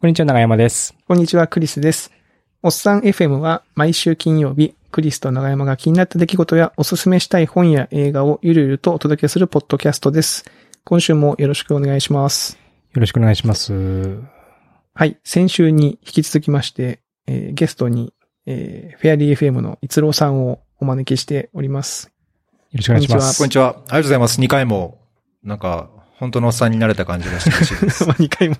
こんにちは、長山です。こんにちは、クリスです。おっさん FM は毎週金曜日、クリスと長山が気になった出来事やおすすめしたい本や映画をゆるゆるとお届けするポッドキャストです。今週もよろしくお願いします。よろしくお願いします。はい、先週に引き続きまして、えーゲストに、えーフェアリー FM の逸郎さんをお招きしております。よろしくお願いします。こんにちは。ありがとうございます。2回も、なんか、本当のおっさんになれた感じがして嬉しいです。まあ、2回も。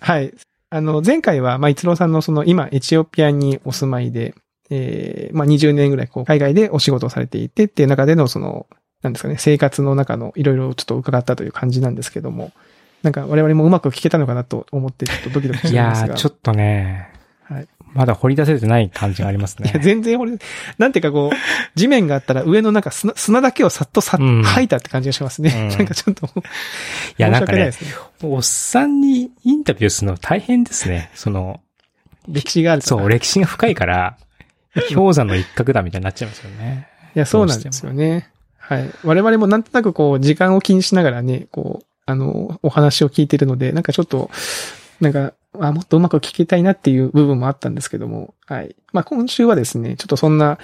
はい。あの、前回は、まあ、一郎さんのその、今、エチオピアにお住まいで、えーまあ、20年ぐらい、こう、海外でお仕事をされていてっていう中での、その、なんですかね、生活の中のいろいろちょっと伺ったという感じなんですけども、なんか我々もうまく聞けたのかなと思って、ちょっとドキドキしていやるんですが。ー、ちょっとね、はいまだ掘り出せてない感じがありますねいや、。全然俺、なんていうかこう、地面があったら上のなんか砂砂だけをさっとさ、うん吐いたって感じがしますね。うんなんかちょっと、いや、なんかねね。おっさんにインタビューするの大変ですね。その、歴史があるそう、歴史が深いから、氷山の一角だみたいになっちゃいますよね。いや、そうなんですよね。はい。我々もなんとなくこう、時間を気にしながらね、こう、あの、お話を聞いてるので、なんかちょっと、なんか、あ、もっとうまく聞きたいなっていう部分もあったんですけども、はい。まあ、今週はですね、ちょっとそんな、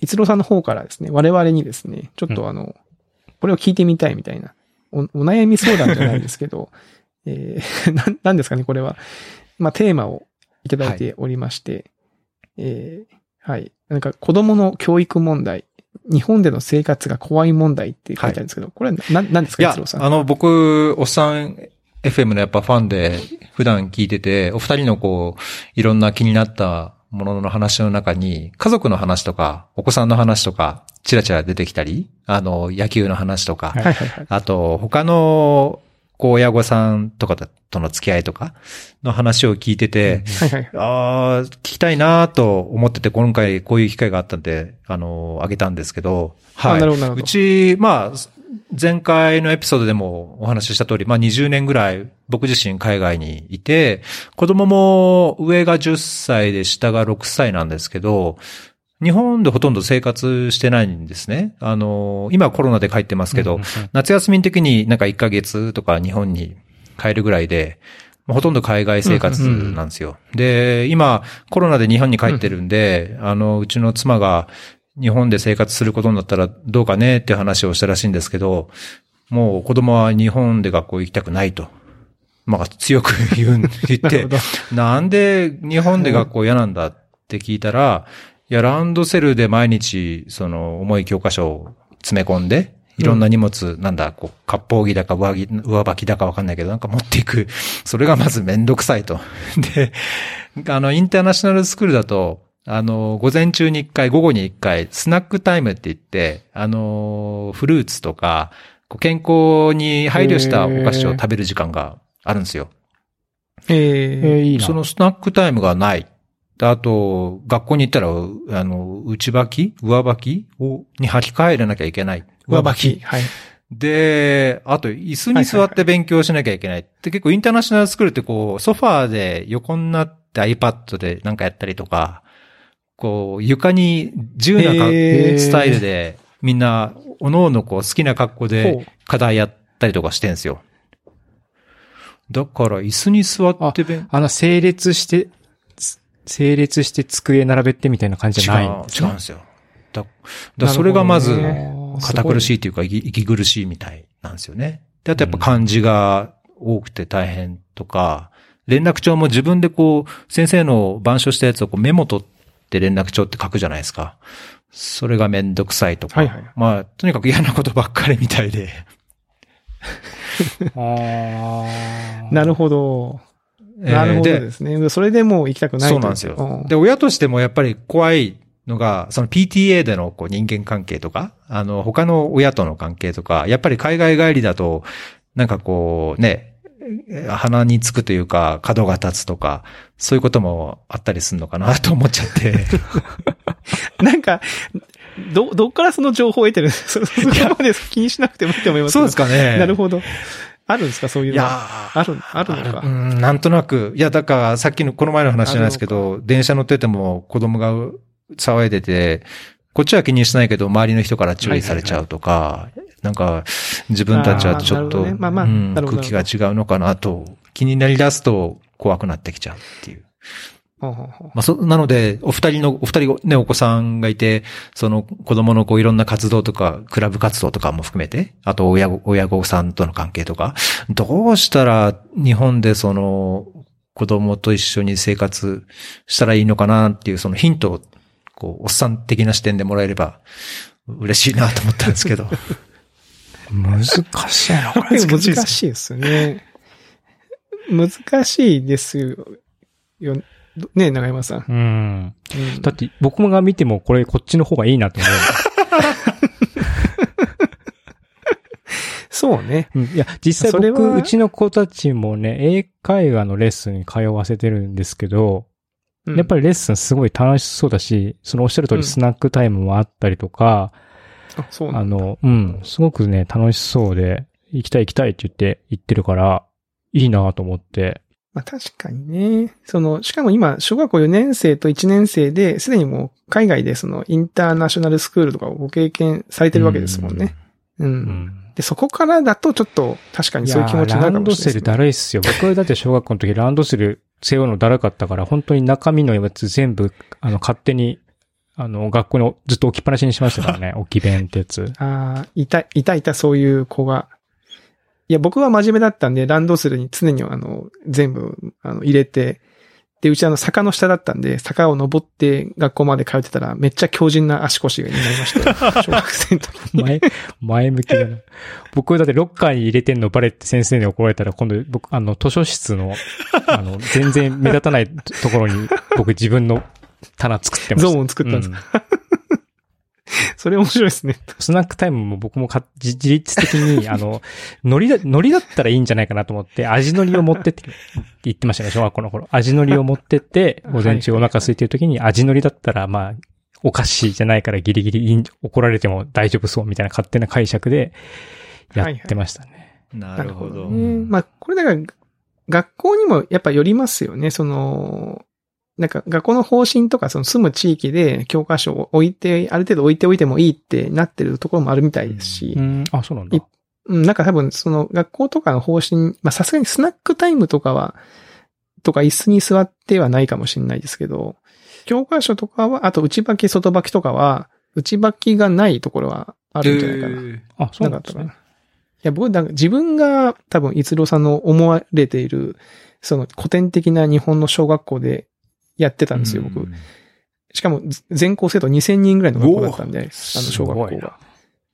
逸郎さんの方からですね、我々にですね、ちょっとあの、これを聞いてみたいみたいな、おお悩み相談じゃないですけど、えー、なん、なんですかね、これは。まあ、テーマをいただいておりまして、えーはい。なんか子供の教育問題、日本での生活が怖い問題って書いてあるんですけど、これはな、なんですか、いや逸郎さ、ん。あの、僕、おっさん FM のやっぱファンで、普段聞いてて、お二人のこう、いろんな気になったものの話の中に、家族の話とか、お子さんの話とか、ちらちら出てきたり、あの、野球の話とか、はいはいはいはい。あと、他の、こう、親御さんとかとの付き合いとかの話を聞いてて、はいはい。ああ、聞きたいなと思ってて、今回こういう機会があったんで、あの、あげたんですけど、はい。うち、まあ、前回のエピソードでもお話しした通り、まあ20年ぐらい僕自身海外にいて、子供も上が10歳で下が6歳なんですけど、日本でほとんど生活してないんですね。あの、今コロナで帰ってますけど、うんうん夏休み的になんか1ヶ月とか日本に帰るぐらいで、まあほとんど海外生活なんですよ。で、今コロナで日本に帰ってるんで、あの、うちの妻が日本で生活することになったらどうかねって話をしたらしいんですけど、もう子供は日本で学校行きたくないと。まあ強く言う、言ってな。なんで日本で学校嫌なんだって聞いたら、いや、ランドセルで毎日、その、重い教科書を詰め込んで、いろんな荷物、なんだ、こう、割烹着だか上着、上履きだかわかんないけど、なんか持っていく。それがまずめんどくさいと。で、あの、インターナショナルスクールだと、あの、午前中に一回、午後に一回、スナックタイムって言って、あの、フルーツとか、こう健康に配慮したお菓子を食べる時間があるんですよ。ええー、いいな。そのスナックタイムがない。であと、学校に行ったら、うあの、内履き上履きを、に履き替えらなきゃいけない。上履き。。はい。で、あと、椅子に座って勉強しなきゃいけない。で、結構インターナショナルスクールってこう、ソファーで横になって iPad でなんかやったりとか、こう、床に自由なスタイルで、みんな、おのおのこう、好きな格好で課題やったりとかしてんすよ。だから、椅子に座って勉あの、整列して、つ整列して机並べてみたいな感じじゃないんですね違う違うんですよ。だ、だそれがまず堅苦しいというか、息息苦しいみたいなんですよね。で、あとやっぱ漢字が多くて大変とか、連絡帳も自分でこう、先生の板書したやつをこうメモ取って連絡帳って書くじゃないですか。それがめんどくさいとか。はいはいまあ、とにかく嫌なことばっかりみたいで。あー なるほど。なるほどえーでですね。それでもう行きたくないとそうなんですよう。んで、親としてもやっぱり怖いのが、その PTA でのこう人間関係とか、あの、他の親との関係とか、やっぱり海外帰りだと、なんかこう、ね、鼻につくというか、角が立つとか、そういうこともあったりするのかなと思っちゃって。なんか、ど、どっからその情報を得てるんですか？そ そこまで気にしなくてもいいと思いますそうですかね。なるほど。あるんですか？そういうの。いやある、あるのか？う。ん、なんとなく。いや、だから、さっきの、この前の話じゃないですけど、電車乗ってても子供が騒いでて、こっちは気にしないけど、周りの人から注意されちゃうとか、なんか、自分たちはちょっと、ねまあまあうん空気が違うのかなと、気になり出すと、怖くなってきちゃうっていう。まあ、そ、なので、お二人の、お二人ね、お子さんがいて、その子供のこういろんな活動とか、クラブ活動とかも含めて、あと親御、親御さんとの関係とか、どうしたら日本でその子供と一緒に生活したらいいのかなっていうそのヒントを、こう、おっさん的な視点でもらえれば嬉しいなと思ったんですけど。難しいな、これ。難しいですよね。難しいですよ。ね、長山さん。うん。うんだって、僕が見てもこれこっちの方がいいなと思そうね。う。うん。いや、実際僕、うちの子たちもね、英会話のレッスンに通わせてるんですけど、やっぱり、りレッスンすごい楽しそうだし、そのおっしゃる通うんりスナックタイムもあったりとか、あそう。あの、うん、すごくね、楽しそうで、行きたい行きたいって言って、行ってるから、いいなと思って。まあ確かにね。その、しかも今、小学校4年生と1年生で、すでにもう海外でそのインターナショナルスクールとかをご経験されてるわけですもんね。うん。うん。で、そこからだとちょっと確かにそういう気持ちになラるかンドセルもしれないです、ね。だるいっすよ。僕はだって小学校の時ランドセル 背負うのだるかったから、本当に中身のやつ全部、あの、勝手に、あの、学校にずっと置きっぱなしにしましたからね。置き弁ってやつ。ああ、いた、いたいたそういう子が。いや、僕は真面目だったんで、ランドセルに常にあの、全部、あの、入れて、で、うちあの、坂の下だったんで、坂を登って学校まで通ってたら、めっちゃ強靭な足腰になりましたよ。小学生の時に。前、前向きだな。僕だってロッカーに入れてんのバレって先生に怒られたら、今度僕、あの、図書室の、あの、全然目立たないところに、僕自分の棚作ってました。ゾーンを作ったんですう それ面白いですね。スナックタイムも僕もか自自律的に、あの、海苔だ、海苔だったらいいんじゃないかなと思って、味海苔を持ってって、言ってましたね、小学校の頃。味海苔を持ってって、午前中お腹空いてる時に味海苔だったら、まあ、お菓子じゃないからギリギリいいん怒られても大丈夫そうみたいな勝手な解釈でやってましたね。なるほど。ね。まあ、これだから、学校にもやっぱよりますよね。その、なんか学校の方針とかその住む地域で教科書を置いて、ある程度置いておいてもいいってなってるところもあるみたいですしう、ん、あ、そうなんだい。うん、なんか多分その学校とかの方針、まあさすがにスナックタイムとかは、とか椅子に座ってはないかもしれないですけど、教科書とかは、あと内履き外履きとかは、内履きがないところはあるんじゃないかな。あ、そうなんですねい。や、僕、なんか自分が多分、逸郎さんの思われている、その古典的な日本の小学校でやってたんですよ、僕。しかも、全校生徒2000人ぐらいの学校だったんで、あの、小学校が。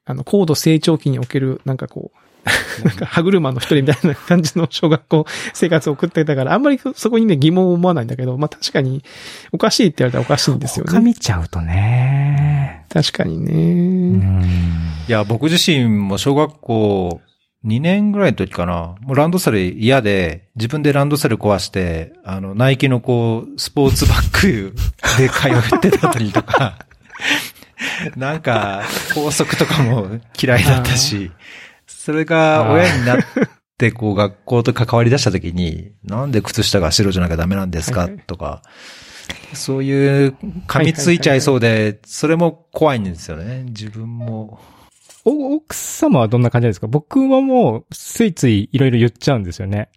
あの、高度成長期における、なんかこう、なんか歯車の一人みたいな感じの小学校生活を送ってたから、あんまりそこにね疑問を思わないんだけど、まあ確かにおかしいって言われたらおかしいんですよ他ね。見ちゃうとね。確かにうね。ん。いや、僕自身も小学校2年ぐらいの時かな。もうランドセル嫌で、自分でランドセル壊して、あの、ナイキのこう、スポーツバッグ で通ってたりとか、なんか、校則とかも嫌いだったし、それが親になって、こう、学校と関わり出した時に、なんで靴下が白じゃなきゃダメなんですか？とか、そういう噛みついちゃいそうで、それも怖いんですよね。自分も。お、奥様はどんな感じですか？僕はもう、ついついいろいろ言っちゃうんですよね。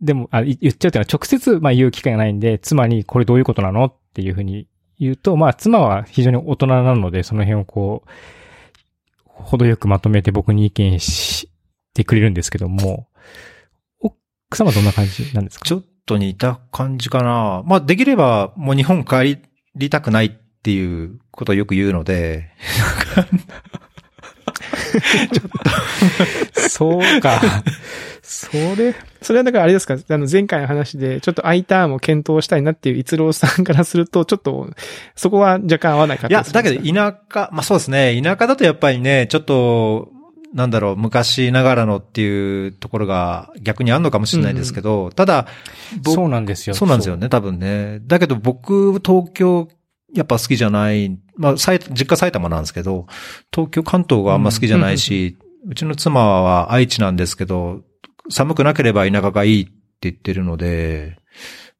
でも、あ、言っちゃうっていうのは直接、まあ言う機会がないんで、妻にこれどういうことなのっていうふうに言うと、まあ妻は非常に大人なので、その辺をこう、程よくまとめて僕に意見してくれるんですけども、奥様はどんな感じなんですか？ちょっと似た感じかな。まあ、できればもう日本帰りたくないっていうことをよく言うので、そうか。それ、それはだからあれですか？あの前回の話で、ちょっと I ターンを検討したいなっていう逸郎さんからすると、ちょっと、そこは若干合わないかっいや、たりするんだけど田舎、まあそうですね。田舎だとやっぱりね、ちょっと、なんだろう、昔ながらのっていうところが逆にあるのかもしれないですけど、ただ、僕そうなんですよ。そうなんですよね、多分ね。だけど僕、東京、やっぱ好きじゃない。まあ、埼実家埼玉なんですけど、東京、関東があんま好きじゃないし、うちの妻は愛知なんですけど、寒くなければ田舎がいいって言ってるので、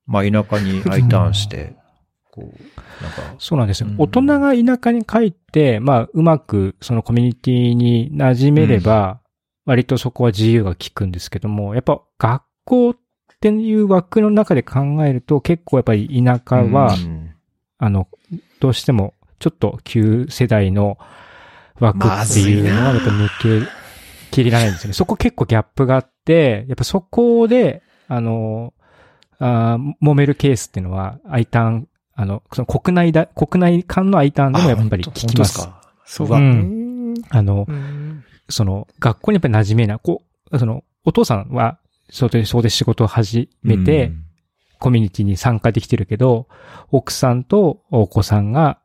まあ、田舎に I ターンして、こう、なんか、そうなんですよ。うん。大人が田舎に帰って、まあ、うまくそのコミュニティに馴染めれば、割とそこは自由が利くんですけども、やっぱ学校っっていう枠の中で考えると、結構やっぱり田舎は、うんあの、どうしても、ちょっと旧世代の枠っていうのは、やっぱ抜けきれないんですよね。そこ結構ギャップがあって、やっぱそこで、あの、あー揉めるケースっていうのは、I ターン、あの、その国内だ、国内間の I ターンでもやっぱりあ聞きます。すかそううね。あの、うんその、学校にやっぱり馴染めない。こう、その、お父さんは、そこで、そこで仕事を始めて、うんコミュニティに参加できてるけど、奥さんとお子さんが、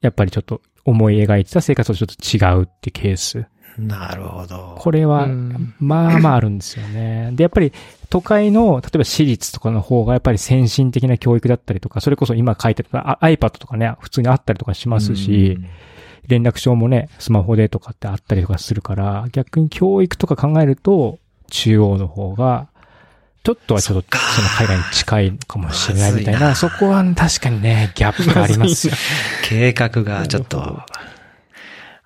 やっぱりちょっと思い描いてた生活とちょっと違うってケース。なるほど。これはうん、まあまああるんですよね。で、やっぱり都会の、例えば私立とかの方がやっぱり先進的な教育だったりとか、それこそ今書いてたあ iPad とかね、普通にあったりとかしますし、連絡帳もね、スマホでとかってあったりとかするから、逆に教育とか考えると、中央の方が、ちょっとはちょっと、その海外に近いかもしれないみたいな、そこは確かにね、ギャップがありますよ。計画がちょっと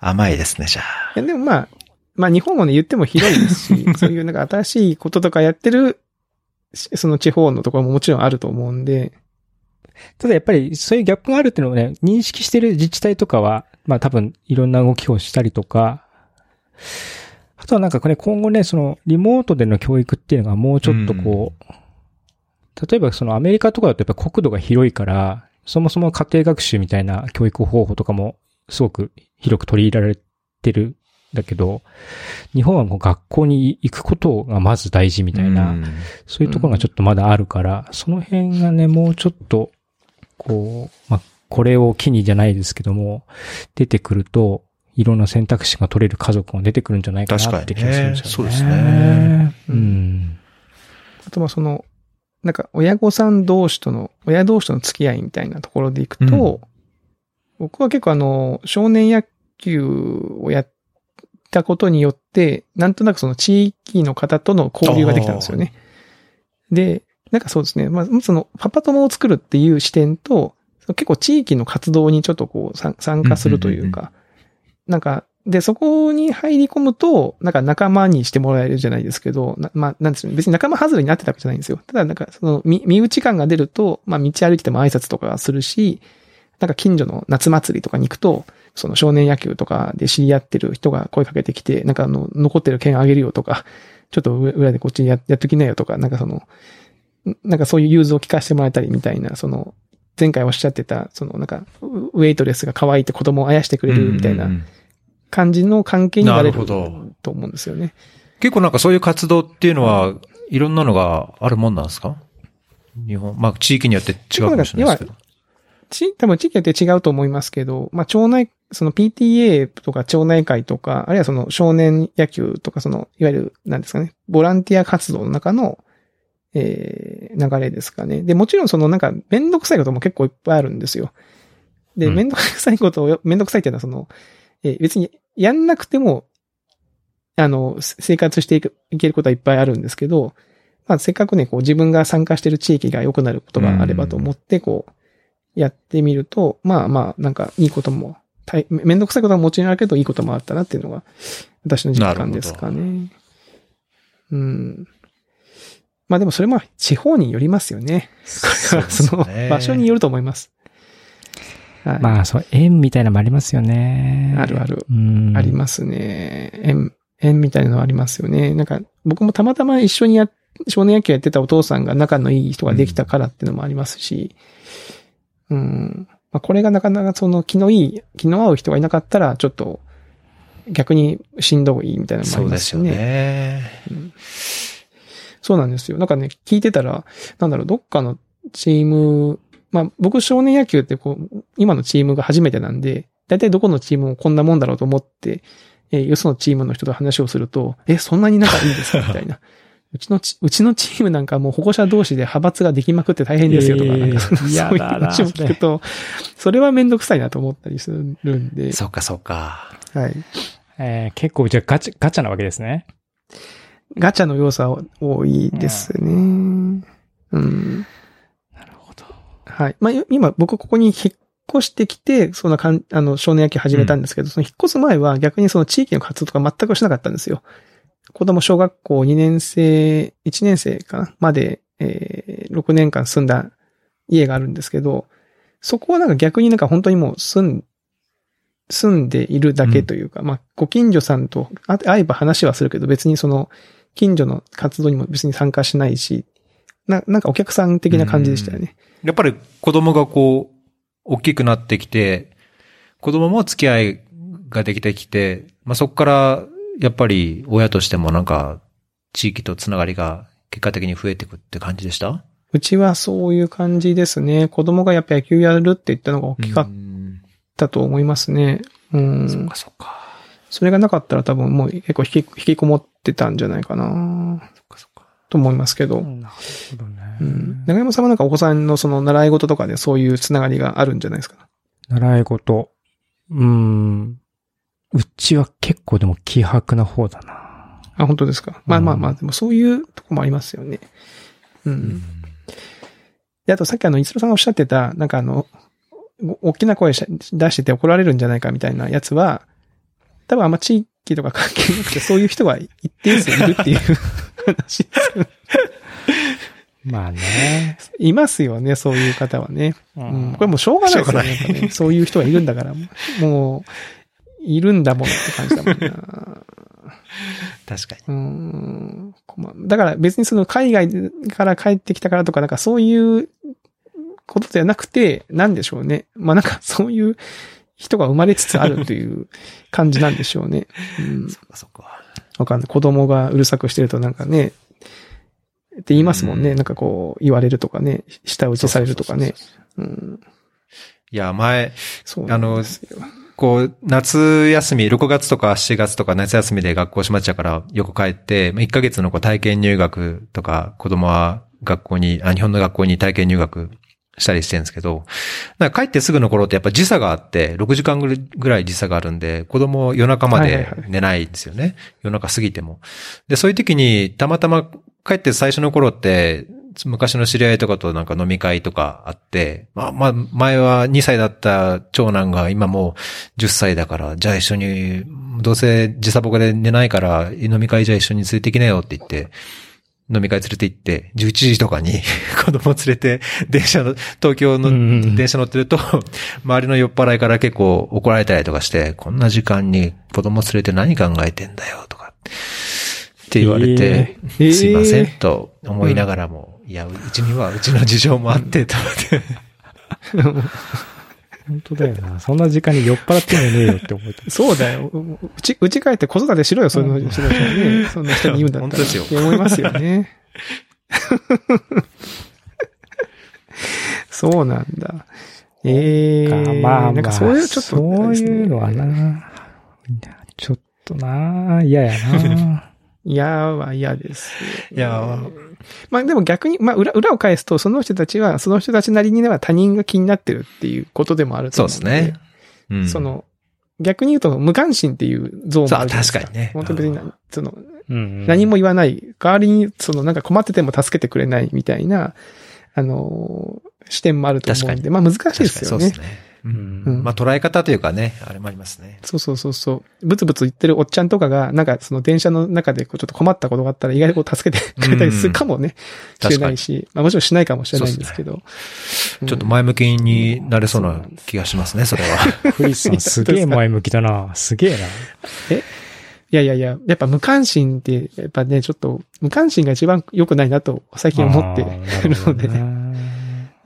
甘いですね、じゃあ。いや、でもまあ、まあ日本もね言っても広いですし、そういうなんか新しいこととかやってる、しその地方のところももちろんあると思うんで、ただやっぱりそういうギャップがあるっていうのをね、認識してる自治体とかは、まあ多分いろんな動きをしたりとか、あとはなんかこれ今後ね、そのリモートでの教育っていうのがもうちょっとこう、例えばそのアメリカとかだとやっぱ国土が広いから、そもそも家庭学習みたいな教育方法とかもすごく広く取り入れられてるんだけど、日本はもう学校に行くことがまず大事みたいな、うん。そういうところがちょっとまだあるから、その辺がね、もうちょっと、こう、まあ、これを機にじゃないですけども、出てくると、いろんな選択肢が取れる家族が出てくるんじゃないかなって気がするんですよね。確かにねそうですね。うん。あとはその、なんか親御さん同士との、親同士との付き合いみたいなところでいくと、僕は結構あの、少年野球をやったことによって、なんとなくその地域の方との交流ができたんですよね。で、なんかそうですね。まあ、その、パパ友を作るっていう視点と、結構地域の活動にちょっとこう参参加するというか、なんか、で、そこに入り込むと、なんか仲間にしてもらえるじゃないですけど、なまあ、なんですよね。別に仲間外れになってたわけじゃないんですよ。ただ、なんか、その、身身内感が出ると、まあ、道歩いても挨拶とかするし、なんか近所の夏祭りとかに行くと、その少年野球とかで知り合ってる人が声かけてきて、なんかあの、残ってる剣あげるよとか、ちょっと裏でこっちにややっときなよとか、なんかその、なんかそういう融通を聞かせてもらえたりみたいな、その、前回おっしゃってた、そのなんか、ウウェイトレスが可愛いって子供をあやしてくれるみたいな感じの関係になれると思うんですよね。結構なんかそういう活動っていうのは、いろんなのがあるもんなんですか？日本、まあ地域によって違うかもしれないですけど。ち、多分地域によって違うと思いますけど、まあ、町内、その PTA とか町内会とか、あるいはその少年野球とか、その、いわゆる、なんですかね、ボランティア活動の中の、えー、流れですかね。で、もちろんそのなんか、めんどくさいことも結構いっぱいあるんですよ。で、うんめんどくさいことを、めんどくさいっていうのはその、えー別にやんなくても、あの、せ生活していく、いけることはいっぱいあるんですけど、まあ、せっかくね、こう自分が参加してる地域が良くなることがあればと思って、こう、やってみると、まあまあ、なんかいいことも、大めめんどくさいことはもちろんあるけど、いいこともあったなっていうのが、私の実感ですかね。うん。まあでもそれも地方によりますよね。これはその場所によると思います。はい。まあ、そう、縁みたいなのもありますよね。あるある。うん。ありますね。縁、縁みたいなのありますよね。なんか、僕もたまたま一緒にや、少年野球やってたお父さんが仲のいい人ができたからっていうのもありますし、うん。まあ、これがなかなかその気のいい、気の合う人がいなかったら、ちょっと、逆にしんどいみたいなのもありそうですよね。ね。そうなんですよ。なんかね、聞いてたら、なんだろう、どっかのチーム、まあ僕少年野球ってこう、今のチームが初めてなんで、だいたいどこのチームもこんなもんだろうと思って、えーよそのチームの人と話をすると、え、そんなに仲いいんですか？みたいな。うちのち、うちのチームなんかもう保護者同士で派閥ができまくって大変ですよとか、えーなんかそのそういう話を聞くと、それはめんどくさいなと思ったりするんで、そうか、そうか。はい。えー結構、じゃあガチャ、ガチャなわけですね。ガチャの要素は多いですね。うん。なるほど。はい。まあ、今、僕ここに引っ越してきて、そんなかん、あの、少年野球始めたんですけど、その引っ越す前は逆にその地域の活動とか全くしなかったんですよ。子供小学校2年生、1年生かなまで、えー、6年間住んだ家があるんですけど、そこはなんか逆になんか本当にもう住ん、住んでいるだけというか、まあ、ご近所さんとあ会えば話はするけど、別にその、近所の活動にも別に参加しないし、な、なんかお客さん的な感じでしたよね。やっぱり子供がこう、大きくなってきて、子供も付き合いができてきて、まあ、そこから、やっぱり親としてもなんか、地域とつながりが結果的に増えていくって感じでした？うちはそういう感じですね。子供がやっぱ野球やるって言ったのが大きかっうんたと思いますね。うん。そっかそっか。それがなかったら多分もう結構引き引きこもってたんじゃないかな。と思いますけど。なるほどね。うん。長山さんはなんかお子さんのその習い事とかでそういうつながりがあるんじゃないですか？習い事。うーん。うちは結構でも気迫な方だな。あ、本当ですか？まあうんまあまあ、でもそういうとこもありますよね。うん。うんで、あとさっきあの、いつろさんがおっしゃってた、なんかあの、お大きな声し出してて怒られるんじゃないかみたいなやつは、多分あんま地域とか関係なくて、そういう人は一定数いるっていう話ですよねまあね。いますよね、そういう方はね。ううん。これもうしょうがないですよね。ねそういう人がいるんだから、もう、いるんだもんって感じだもんな。確かに。うん。困だから別にその海外から帰ってきたからとか、なんかそういうことではなくて、なんでしょうね。まあなんかそういう人が生まれつつあるという感じなんでしょうね。うん。そっかそっか。わかんない。子供がうるさくしてるとなんかね、って言いますもんね。うんなんかこう、言われるとかね、舌打ちされるとかね。いや、前、そうなんですよ。こう、夏休み、6月とか7月とか夏休みで学校閉まっちゃうからよく帰って、1ヶ月のこう体験入学とか、子供は学校に、あ、日本の学校に体験入学したりしてるんですけど、なんか帰ってすぐの頃ってやっぱ時差があって、6時間ぐらい時差があるんで、子供夜中まではいはいはい寝ないんですよね。夜中過ぎても。で、そういう時にたまたま帰って最初の頃って、昔の知り合いとかとなんか飲み会とかあって、まあまあ、前は2歳だった長男が今もう10歳だから、じゃあ一緒に、どうせ時差ボケで寝ないから飲み会じゃあ一緒に連れて行きなよって言って、飲み会連れて行って、11時とかに 子供連れて、電車の、東京のうんうん電車乗ってると、周りの酔っ払いから結構怒られたりとかして、こんな時間に子供連れて何考えてんだよとか、って言われて、えー。すいませんと思いながらも、いや、うちにはうちの事情もあって、と思って。本当だよな。そんな時間に酔っ払ってもねえよって思って。そうだよ。うち、うち帰って子育てしろよ、その人たちはね。そんな人に言うんだったら。本当ですよって思いますよね。そうなんだ。ええー。まあまあ、なんかそういうちょっと、そういうのはな。ちょっとな、嫌やな。嫌は嫌です。いやまあでも逆に、まあ裏、裏を返すと、その人たちは、その人たちなりには他人が気になってるっていうことでもあるとそう思のですね。うん。そ、の、逆に言うと無関心っていう像もあるじゃ確かにね本当別にな、その、うん何も言わない。代わりに、そのなんか困ってても助けてくれないみたいな、あのー視点もあると思うん確で、まあ難しいですよね。そうですね。ううんん。まあ捉え方というかね、あれもありますね。そうそうそうそう。ブツブツ言ってるおっちゃんとかが、なんかその電車の中でこうちょっと困ったことがあったら意外とこう助けて くれたりするかもね、しれないし、まあもちろんしないかもしれないんですけど。ちょっと前向きになれそうな気がしますね、それは。クリスさんすげえ前向きだな。すげえな。いやいやいや、やっぱ無関心って、やっぱね、ちょっと、無関心が一番良くないなと最近思ってるのでね。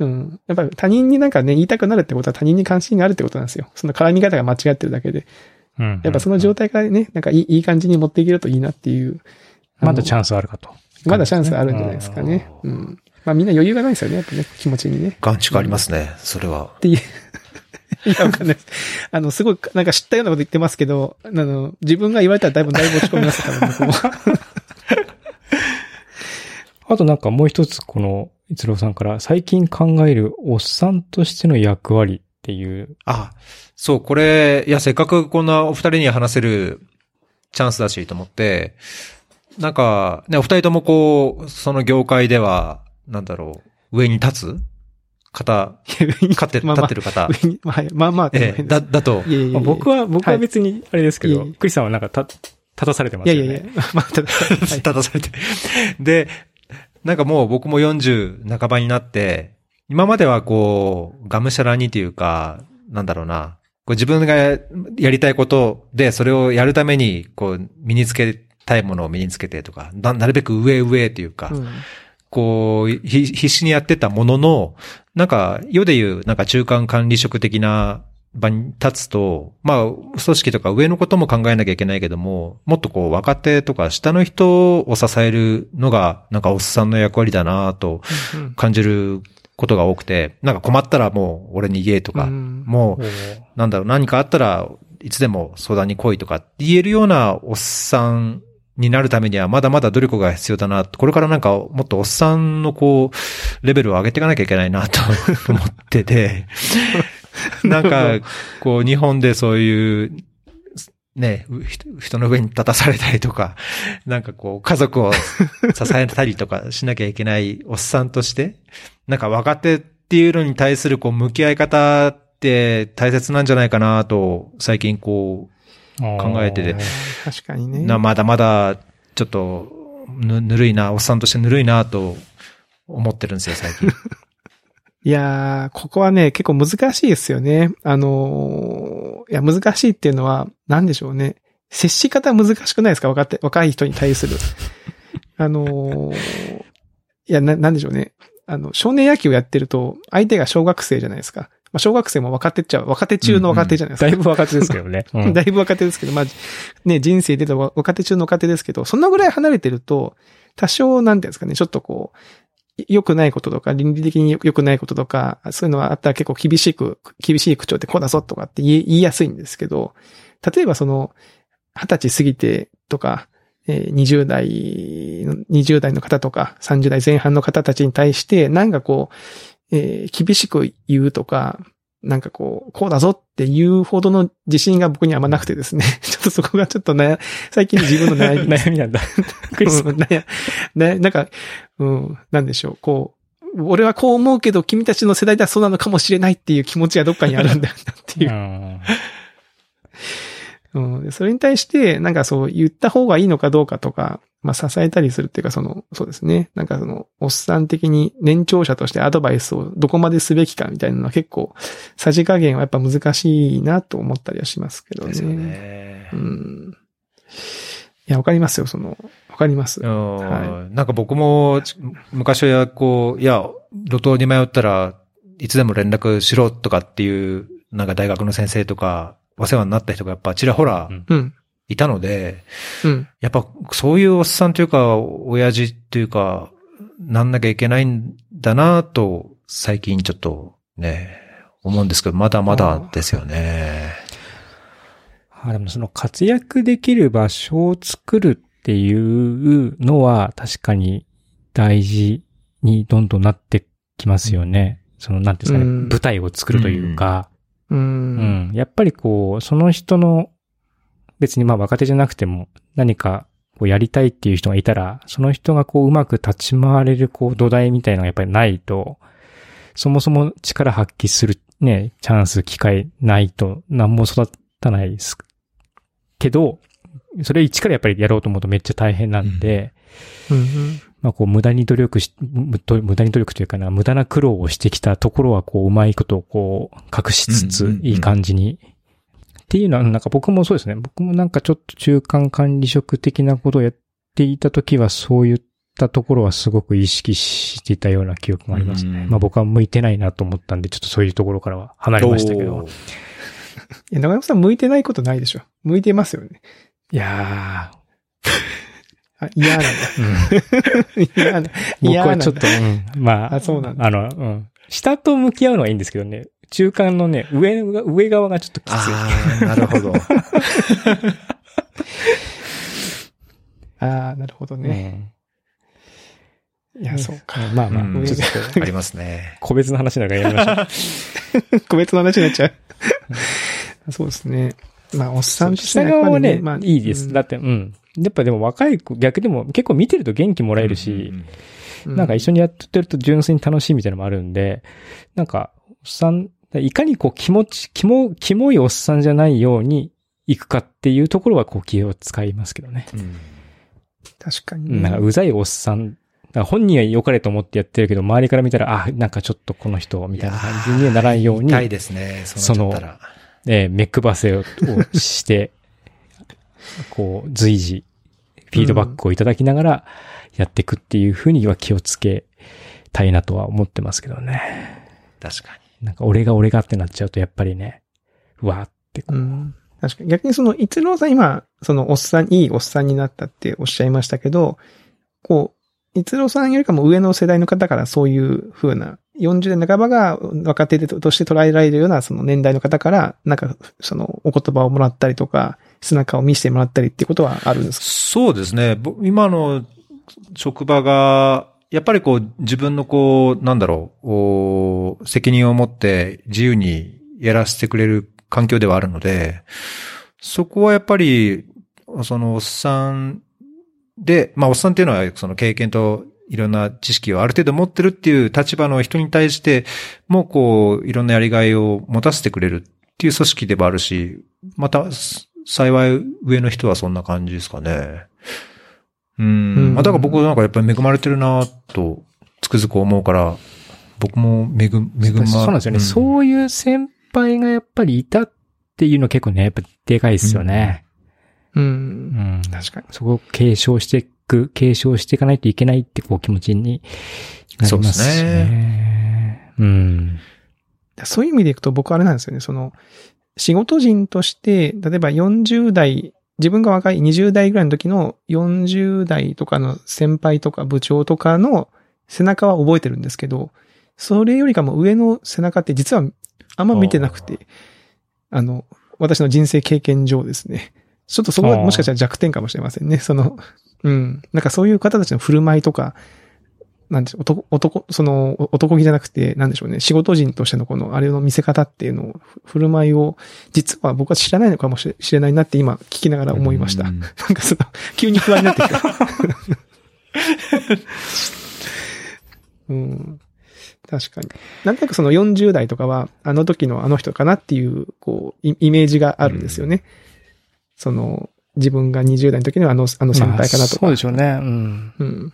ね。うん。やっぱ他人になんかね、言いたくなるってことは他人に関心があるってことなんですよ。その絡み方が間違ってるだけで。うんやっぱその状態からね、なんかいいいい感じに持っていけるといいなっていう。まだチャンンスあるかと。ス。まだチャンスあるんじゃないですかね。うん。まあみんな余裕がないですよね、やっぱね、気持ちにね。眼蓄ありますね、それはっ。ていう。いや、わかんないです。あの、すごい、なんか知ったようなこと言ってますけど、あの、自分が言われたらだいぶ、だいぶ落ち込みます、多分僕も。あとなんかもう一つこの、一郎さんから最近考えるおっさんとしての役割っていう。あ、そう、これ、いや、せっかくこんなお二人に話せるチャンスだしと思って、なんか、ね、お二人ともこう、その業界では、なんだろう、上に立つ方、立ってる、まあまあ立ってる方、まあ、まあまあええ、だ、だと、いやいやいやまあ僕は、僕は別にあれですけど、はいクリスさんはなんかた、立たされてますよね。いやいやいや、まあ、立たされて。で、なんかもう僕も40半ばになって、今まではこう、がむしゃらにというか、なんだろうな、こう自分がややりたいことで、それをやるために、こう、身につけたいものを身につけてとか、ななるべく上上というか、うん。こう、ひ必死にやってたものの、なんか、世でいう、なんか中間管理職的な場に立つと、まあ、組織とか上のことも考えなきゃいけないけども、もっとこう、若手とか下の人を支えるのが、なんかおっさんの役割だなとうん感じることが多くて、なんか困ったらもう俺に言えとか、うん。もう、なんだろう、何かあったらいつでも相談に来いとかって言えるようなおっさんになるためにはまだまだ努力が必要だな。これからなんかもっとおっさんのこう、レベルを上げていかなきゃいけないなと思ってて、なんか、こう日本でそういう、ね、う人人の上に立たされたりとか、なんかこう家族を支えたりとかしなきゃいけないおっさんとして、なんか若手っていうのに対するこう向き合い方って大切なんじゃないかなと、最近こ考えてて確かにう、ね。な、まだまだちょっとぬ、ぬるいな、おっさんとしてぬるいなと思ってるんですよ、最近。いやー、ここはね、結構難しいですよね。あのーいや、難しいっていうのは、なんでしょうね。接し方難しくないですか？若手、若い人に対する。あのーいや、な、なんでしょうね。あの、少年野球やってると、相手が小学生じゃないですか。まあ、小学生も若手っちゃ、若手中の若手じゃないですか。だいぶ若手ですけどね。うんだいぶ若手ですけど、まあ、ね、人生出た若手中の若手ですけど、そのぐらい離れてると、多少、なんていうんですかね、ちょっとこう、良くないこととか、倫理的に良くないこととか、そういうのはあったら結構厳しく、厳しい口調でこうだぞとかって言い言いやすいんですけど、例えばその、二十歳過ぎてとか、えー20代の、20代の方とか、30代前半の方たちに対して、なんかこう、えー厳しく言うとか、なんかこう、こうだぞっていうほどの自信が僕にはあんまなくてですね。ちょっとそこがちょっとね、最近の自分の悩み。悩みなんだ。クリスうん、なや、な、なんか、うん、なんでしょう、こう、俺はこう思うけど、君たちの世代ではそうなのかもしれないっていう気持ちがどっかにあるんだよなっていうう。んそれに対して、なんかそう言った方がいいのかどうかとか、まあ支えたりするっていうか、その、そうですね。なんかその、おっさん的に年長者としてアドバイスをどこまですべきかみたいなのは結構、さじ加減はやっぱ難しいなと思ったりはしますけどね。ですよねう。ん。いや、わかりますよ、その、わかります。うんはなんか僕も、ち昔はこう、いや、路頭に迷ったらいつでも連絡しろとかっていう、なんか大学の先生とか、お世話になった人がやっぱちらほらうんうん。いたので、うん。やっぱそういうおっさんというか、親父っていうか、なんなきゃいけないんだなと、最近ちょっとね、思うんですけど、まだまだですよね。あでもその活躍できる場所を作るっていうのは確かに大事にどんどんなってきますよね。その、なんていうんですかね、うん舞台を作るというか、う。うんん。やっぱりこう、その人の、別にまあ若手じゃなくても何かこうやりたいっていう人がいたら、その人がこううまく立ち回れるこう土台みたいなのがやっぱりないと、そもそも力発揮するね、チャンス、機会ないと何も育たないですけど、それ一からやっぱりやろうと思うとめっちゃ大変なんで、うん。まあこう無駄に努力し、む無駄に努力というかな、無駄な苦労をしてきたところはこううまいことをこう隠しつつうんうんうんいい感じに。っていうのはなんか僕もそうですね。僕もなんかちょっと中間管理職的なことをやっていた時はそういったところはすごく意識していたような記憶がありますね。うんまあ僕は向いてないなと思ったんで、ちょっとそういうところからは離れましたけど。いや、長山さん向いてないことないでしょ。向いてますよね。いやあ、嫌なんだ。ー、うん、嫌な。僕はちょっと、うん、まあ、あそうなんだあの、うん。下と向き合うのはいいんですけどね、中間のね、上が、上側がちょっときつい。ああ、なるほど。ああ、なるほどね。いや、そうか。まあまあ、うんちょっと、ありますね。個別の話だからやめましょう。個別の話になっちゃう。そうですね。まあ、おっさんとして下側はね、まあいいです。うんだって、うん。やっぱでも若い子、逆でも結構見てると元気もらえるし、うなんか一緒にやってると純粋に楽しいみたいなのもあるんで、なんか、おっさん、いかにこう気持ち、キモ、キモいおっさんじゃないように行くかっていうところはこう気を使いますけどね。うん確かにね。なんかうざいおっさん本人は良かれと思ってやってるけど、周りから見たら、あ、なんかちょっとこの人、みたいな感じにはならんように、痛いですね、その、えー、目配せをして、こう、随時、フィードバックをいただきながら、やっていくっていうふうには気をつけたいなとは思ってますけどね。確かに。なんか、俺が俺がってなっちゃうと、やっぱりね、うわーってこう。うん確かに。逆にその、逸郎さん今、そのおっさん、いいおっさんになったっておっしゃいましたけど、こう、逸郎さんよりかも上の世代の方からそういう風な、40代半ばが若手として捉えられるようなその年代の方から、なんか、そのお言葉をもらったりとか、背中を見せてもらったりっていうことはあるんですか？そうですね。今の職場が、やっぱりこう、自分のこう、なんだろう、責任を持って自由にやらせてくれる環境ではあるので、そこはやっぱり、そのおっさんで、まあおっさんっていうのはその経験といろんな知識をある程度持ってるっていう立場の人に対してもこう、いろんなやりがいを持たせてくれるっていう組織でもあるし、また、幸い上の人はそんな感じですかね。うん。まあだから僕なんかやっぱり恵まれてるなと、つくづく思うから、僕も恵、恵ま、そうなんですよね、うん、そういう先輩がやっぱりいたっていうの結構ね、やっぱでかいですよね。うん。うん。確かに。そこを継承していく、継承していかないといけないってこう気持ちになりますね。そうですね。うん。そういう意味でいくと僕あれなんですよね。その、仕事人として、例えば40代、自分が若い20代ぐらいの時の40代とかの先輩とか部長とかの背中は覚えてるんですけど、それよりかも上の背中って実はあんま見てなくて、あの、私の人生経験上ですね。ちょっとそこはもしかしたら弱点かもしれませんね。その、うん。なんかそういう方たちの振る舞いとか、なんでしょう、男、男、その、男気じゃなくて、なんでしょうね、仕事人としてのこの、あれの見せ方っていうのを、振る舞いを、実は僕は知らないのかもしれないなって今聞きながら思いました。なんかその、急に不安になってきた。うん。確かに。なんとなくその40代とかは、あの時のあの人かなっていう、こう、イメージがあるんですよね。うん、その、自分が20代の時のあの、あの先輩かなとか。そうでしょうね。うん。うん。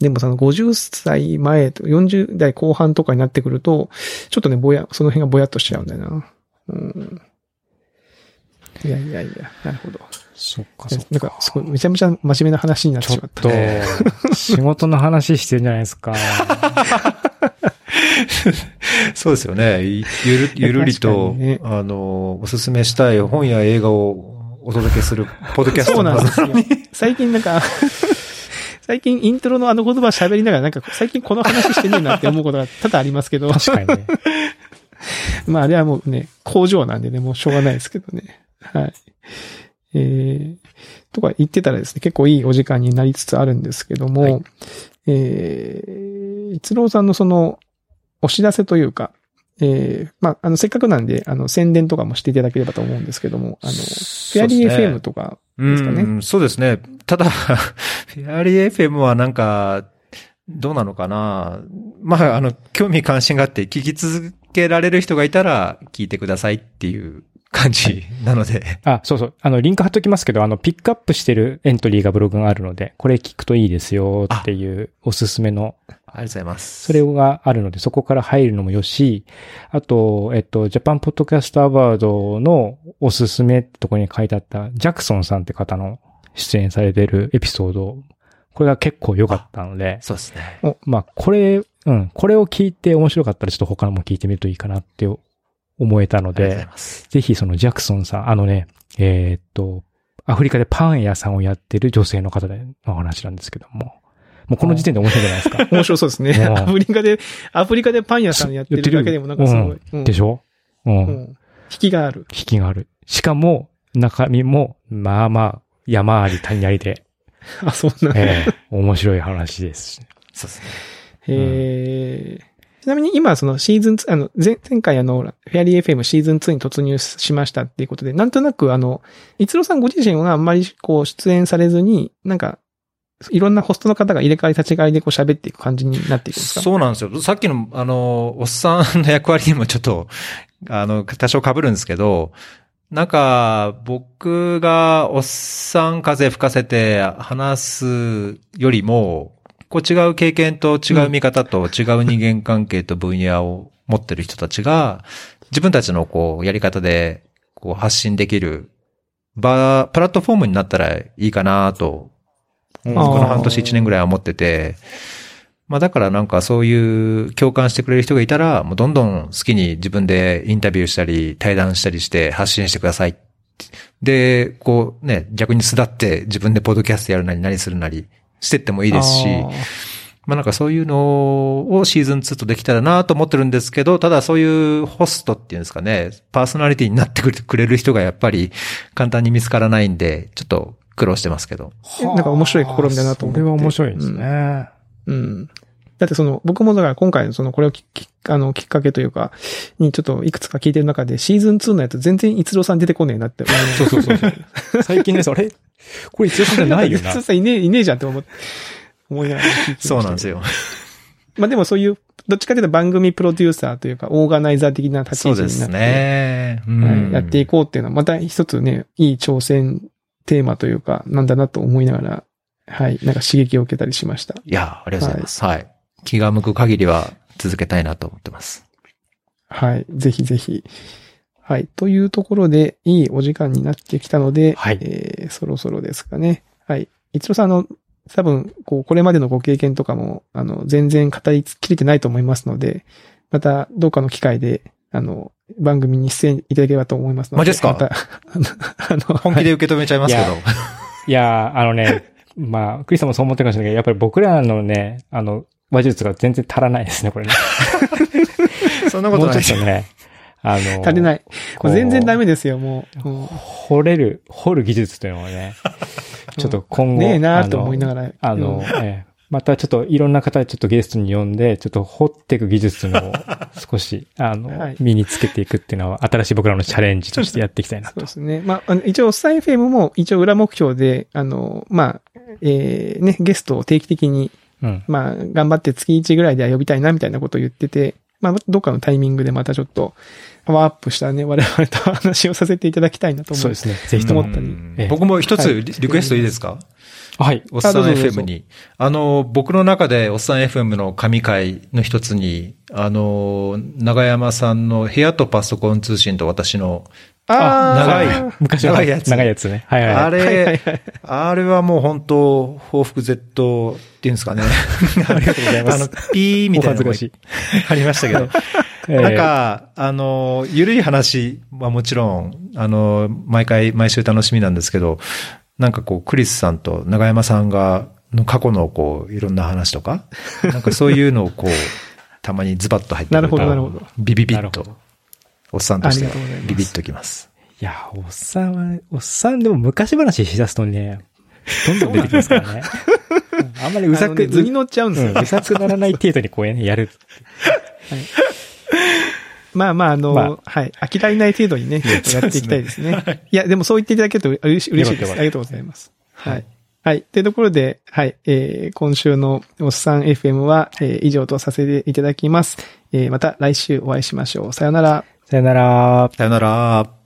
でもその50歳前と40代後半とかになってくると、ちょっとね、ぼや、その辺がぼやっとしちゃうんだよな。うん。いやいやいや、なるほど。そっかそっか。なんか、すごい、めちゃめちゃ真面目な話になってしまった。ちょっと、仕事の話してるんじゃないですか。そうですよね。ゆる、ゆるりと、ね、あの、おすすめしたい本や映画をお届けする、ポッドキャストそうなんですよ。最近なんか、最近イントロのあの言葉喋りながらなんか最近この話してねえなって思うことが多々ありますけど。確かにね。まああれはもうね、工場なんでね、もうしょうがないですけどね。はい。えー、とか言ってたらですね、結構いいお時間になりつつあるんですけども、はい、えー、一郎さんのその、お知らせというか、えー、まあ、あの、せっかくなんで、あの、宣伝とかもしていただければと思うんですけども、あの、フェアリー FM とかですかね。うん、そうですね。ただ、フェアリー FM はなんか、どうなのかなまあ、あの、興味関心があって聞き続けられる人がいたら聞いてくださいっていう感じなので。あ、そうそう。あの、リンク貼っときますけど、あの、ピックアップしてるエントリーがブログがあるので、これ聞くといいですよっていうおすすめの。ありがとうございます。それがあるので、そこから入るのもよし、あと、えっと、ジャパンポッドキャストアワードのおすすめってところに書いてあった、ジャクソンさんって方の出演されてるエピソード、これが結構良かったので、そうですね。まあ、これ、うん、これを聞いて面白かったらちょっと他のも聞いてみるといいかなって思えたので、ぜひそのジャクソンさん、あのね、えー、っと、アフリカでパン屋さんをやってる女性の方での話なんですけども、もうこの時点で面白いじゃないですか？面白そうですね。アフリカで、アフリカでパン屋さんやってるだけでもなんかすごい。うん、でしょ？うん。うん、引きがある。引きがある。しかも、中身も、まあまあ、山あり谷ありで。あ、そうなんええ面白い話です。そうですね。へえ。ちなみに今そのシーズン2、あの、前前回あの、フェアリー FM シーズン2に突入しましたっていうことで、なんとなくあの、逸郎さんご自身があんまりこう出演されずに、なんか、いろんなホストの方が入れ替わり立ち替わりでこう喋っていく感じになっていくんですか？そうなんですよ。さっきの、あの、おっさんの役割にもちょっと、あの、多少被るんですけど、なんか、僕がおっさん風吹かせて話すよりも、こう違う経験と違う見方と違う人間関係と分野を持ってる人たちが、自分たちのこう、やり方で、こう、発信できる、場、プラットフォームになったらいいかなと、この半年一年ぐらいは思ってて、まあだからなんかそういう共感してくれる人がいたら、もうどんどん好きに自分でインタビューしたり、対談したりして発信してください。で、こうね、逆に巣立って自分でポッドキャストやるなり何するなりしてってもいいですし、まあなんかそういうのをシーズン2とできたらなと思ってるんですけど、ただそういうホストっていうんですかね、パーソナリティになってくれる人がやっぱり簡単に見つからないんで、ちょっと苦労してますけど。なんか面白い試みだなと思って。それは面白いですね。うん。うんだってその、僕もだから今回のその、これをきあの、きっかけというか、にちょっといくつか聞いてる中で、シーズン2のやつ全然逸郎さん出てこねえなって思いそうそうそう。最近ね、それ、これ逸郎さんじゃないよな。逸郎さんいねえ、いねえじゃんって思思いながらそうなんですよ。まあでもそういう、どっちかというと番組プロデューサーというか、オーガナイザー的な立ち位置になって、そうですね、うんはい。やっていこうっていうのは、また一つね、いい挑戦テーマというか、なんだなと思いながら、はい、なんか刺激を受けたりしました。いや、ありがとうございます。はい、はい気が向く限りは続けたいなと思ってます。はい。ぜひぜひ。はい。というところで、いいお時間になってきたので、はい。えー、そろそろですかね。はい。一郎さん、あの、多分、こう、これまでのご経験とかも、あの、全然語りきれてないと思いますので、また、どうかの機会で、あの、番組に出演いただければと思いますので。マジですか？また、あの、本気で受け止めちゃいますけど。いや、あのね、まあ、クリスさんもそう思ってるかもしれないけど、やっぱり僕らのね、あの、話術が全然足らないですね、これね。そんなことないですよね。あの、足りない。全然ダメですよ、もう。うん、掘れる、掘る技術というのはね、ちょっと今後。ねえなと思いながら。あの、ええまたちょっといろんな方ちょっとゲストに呼んで、ちょっと掘っていく技術のを 少し、あの、はい、身につけていくっていうのは新しい僕らのチャレンジとしてやっていきたいなと。そうですね。まあ、一応、スタイフェムも一応裏目標で、あの、まあ、えー、ね、ゲストを定期的にうん、まあ、頑張って月1ぐらいでは呼びたいなみたいなことを言ってて、まあ、どっかのタイミングでまたちょっと、パワーアップしたね、我々と話をさせていただきたいなと思そうですね。ぜひと思ったり。僕も一つリクエストいいですか？はい。おっさん FM に。あの、僕の中でおっさん FM の神回の一つに、あの、長山さんの部屋とパソコン通信と私のあ長い。昔の長いやつ。長いやつね。はいはい。あれ、あれはもう本当、報復 Z っていうんですかね。ありがとうございます。あの、ピーみたいなありましたけど。なんか、あの、ゆるい話はもちろん、あの、毎回、毎週楽しみなんですけど、なんかこう、クリスさんと長山さんが、の過去のこう、いろんな話とか、なんかそういうのをこう、たまにズバッと入ってなるほど、なるほど。ビビビッと。おっさんとしてビビッときます。いや、おっさんは、おっさんでも昔話しだすとね、どんどん出てきますからね。あんまりうざく、図に乗っちゃうんですよ。うざくならない程度にこうね、やる。はい まあまあ、あの、まあ、はい。飽きられない程度にね、やっていきたいですね。いや、でもそう言っていただけると嬉しいです。ありがとうございます。はい。はい。というところで、はい。えー、今週のおっさん FM は、えー、以上とさせていただきます。えー、また来週お会いしましょう。さよなら。さよなら。さよなら。